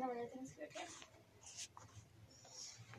No, nothing's everything's good, yes.